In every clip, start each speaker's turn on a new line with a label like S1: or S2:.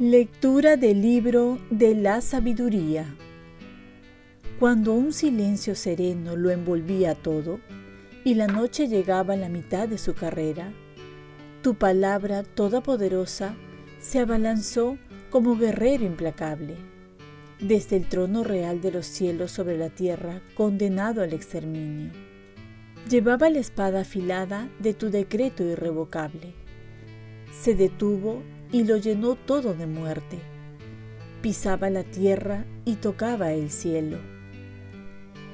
S1: Lectura del libro de la sabiduría. Cuando un silencio sereno lo envolvía todo y la noche llegaba a la mitad de su carrera, tu palabra todopoderosa se abalanzó como guerrero implacable, desde el trono real de los cielos sobre la tierra, condenado al exterminio. Llevaba la espada afilada de tu decreto irrevocable. Se detuvo y lo llenó todo de muerte. Pisaba la tierra y tocaba el cielo.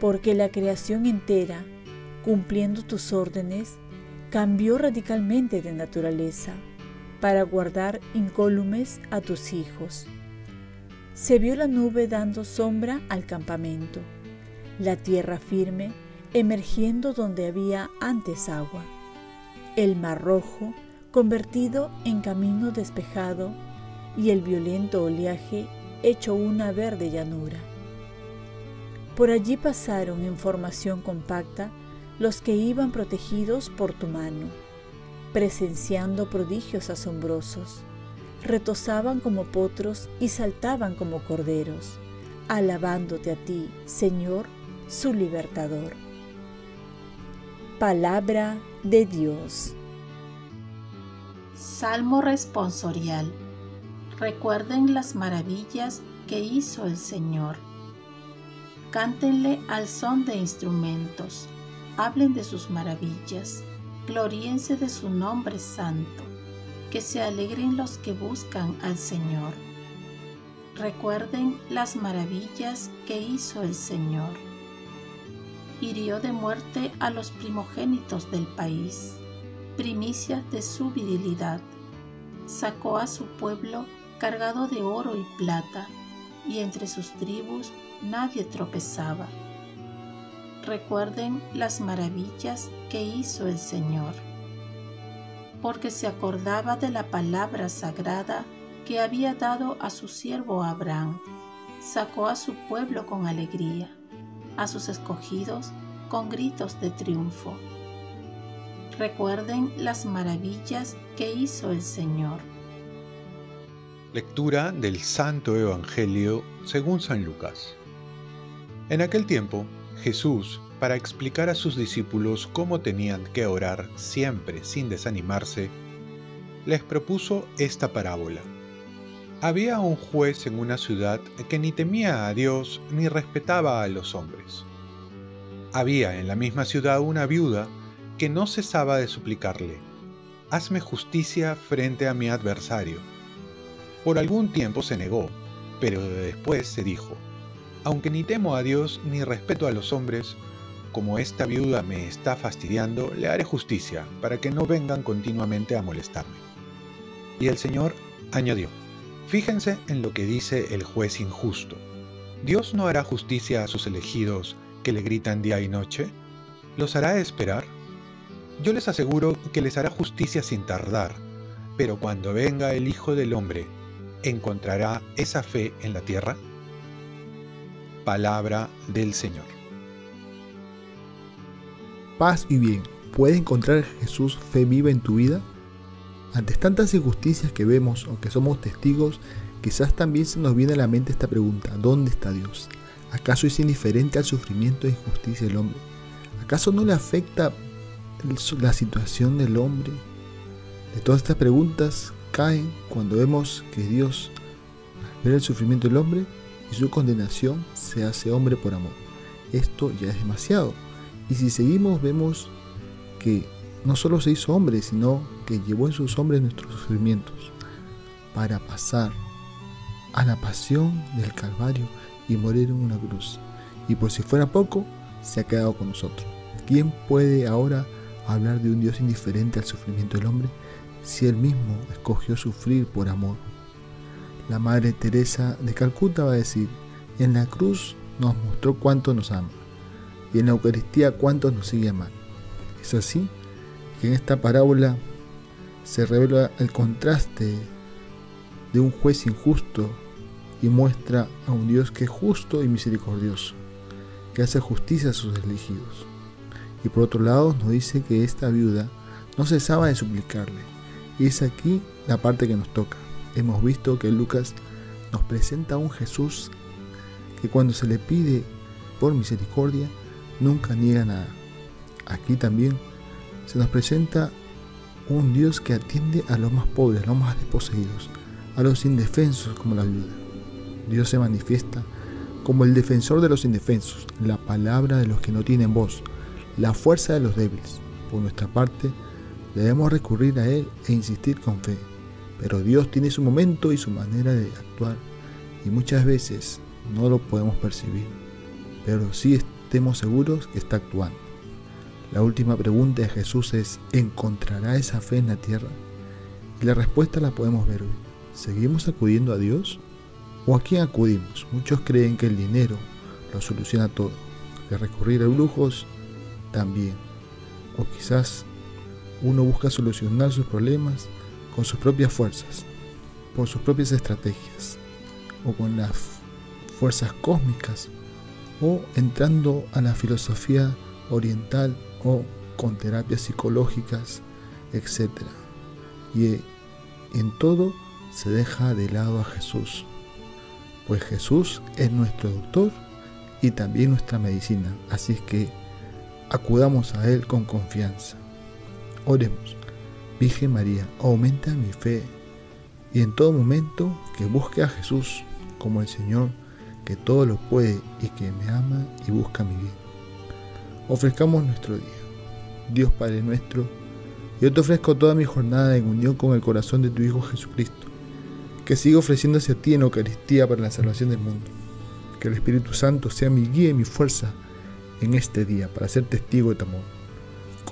S1: Porque la creación entera, cumpliendo tus órdenes, cambió radicalmente de naturaleza para guardar incólumes a tus hijos. Se vio la nube dando sombra al campamento, la tierra firme emergiendo donde había antes agua, el mar rojo convertido en camino despejado y el violento oleaje hecho una verde llanura. Por allí pasaron en formación compacta los que iban protegidos por tu mano, presenciando prodigios asombrosos, retozaban como potros y saltaban como corderos, alabándote a ti, Señor, su libertador. Palabra de Dios.
S2: Salmo responsorial. Recuerden las maravillas que hizo el Señor. Cántenle al son de instrumentos. Hablen de sus maravillas. Gloríense de su nombre santo. Que se alegren los que buscan al Señor. Recuerden las maravillas que hizo el Señor. Hirió de muerte a los primogénitos del país primicias de su virilidad. Sacó a su pueblo cargado de oro y plata, y entre sus tribus nadie tropezaba. Recuerden las maravillas que hizo el Señor, porque se acordaba de la palabra sagrada que había dado a su siervo Abraham. Sacó a su pueblo con alegría, a sus escogidos con gritos de triunfo recuerden las maravillas que hizo el Señor.
S3: Lectura del Santo Evangelio según San Lucas. En aquel tiempo, Jesús, para explicar a sus discípulos cómo tenían que orar siempre sin desanimarse, les propuso esta parábola. Había un juez en una ciudad que ni temía a Dios ni respetaba a los hombres. Había en la misma ciudad una viuda que no cesaba de suplicarle, Hazme justicia frente a mi adversario. Por algún tiempo se negó, pero después se dijo, Aunque ni temo a Dios ni respeto a los hombres, como esta viuda me está fastidiando, le haré justicia, para que no vengan continuamente a molestarme. Y el Señor añadió, Fíjense en lo que dice el juez injusto. ¿Dios no hará justicia a sus elegidos que le gritan día y noche? ¿Los hará esperar? Yo les aseguro que les hará justicia sin tardar, pero cuando venga el Hijo del Hombre, ¿encontrará esa fe en la tierra? Palabra del Señor.
S4: Paz y bien. ¿Puede encontrar Jesús fe viva en tu vida? Ante tantas injusticias que vemos o que somos testigos, quizás también se nos viene a la mente esta pregunta, ¿dónde está Dios? ¿Acaso es indiferente al sufrimiento e injusticia del hombre? ¿Acaso no le afecta la situación del hombre. De todas estas preguntas caen cuando vemos que Dios, al ver el sufrimiento del hombre y su condenación, se hace hombre por amor. Esto ya es demasiado. Y si seguimos vemos que no solo se hizo hombre, sino que llevó en sus hombres nuestros sufrimientos para pasar a la pasión del Calvario y morir en una cruz. Y por si fuera poco, se ha quedado con nosotros. ¿Quién puede ahora hablar de un Dios indiferente al sufrimiento del hombre si él mismo escogió sufrir por amor. La Madre Teresa de Calcuta va a decir, en la cruz nos mostró cuánto nos ama y en la Eucaristía cuánto nos sigue amando. Es así que en esta parábola se revela el contraste de un juez injusto y muestra a un Dios que es justo y misericordioso, que hace justicia a sus elegidos. Y por otro lado nos dice que esta viuda no cesaba de suplicarle. Y es aquí la parte que nos toca. Hemos visto que Lucas nos presenta a un Jesús que cuando se le pide por misericordia, nunca niega nada. Aquí también se nos presenta un Dios que atiende a los más pobres, a los más desposeídos, a los indefensos como la viuda. Dios se manifiesta como el defensor de los indefensos, la palabra de los que no tienen voz, la fuerza de los débiles. Por nuestra parte, debemos recurrir a Él e insistir con fe. Pero Dios tiene su momento y su manera de actuar y muchas veces no lo podemos percibir, pero sí estemos seguros que está actuando. La última pregunta de Jesús es, ¿encontrará esa fe en la tierra? Y la respuesta la podemos ver hoy. ¿Seguimos acudiendo a Dios? ¿O a quién acudimos? Muchos creen que el dinero lo soluciona todo, que recurrir a lujos también. O quizás uno busca solucionar sus problemas con sus propias fuerzas, por sus propias estrategias, o con las fuerzas cósmicas, o entrando a la filosofía oriental o con terapias psicológicas, etc. Y en todo se deja de lado a Jesús, pues Jesús es nuestro doctor y también nuestra medicina, así que acudamos a Él con confianza. Oremos, Virgen María, aumenta mi fe y en todo momento que busque a Jesús como el Señor que todo lo puede y que me ama y busca mi bien. Ofrezcamos nuestro día. Dios Padre nuestro, yo te ofrezco toda mi jornada en unión con el corazón de tu Hijo Jesucristo, que siga ofreciéndose a ti en Eucaristía para la salvación del mundo. Que el Espíritu Santo sea mi guía y mi fuerza en este día para ser testigo de tu amor.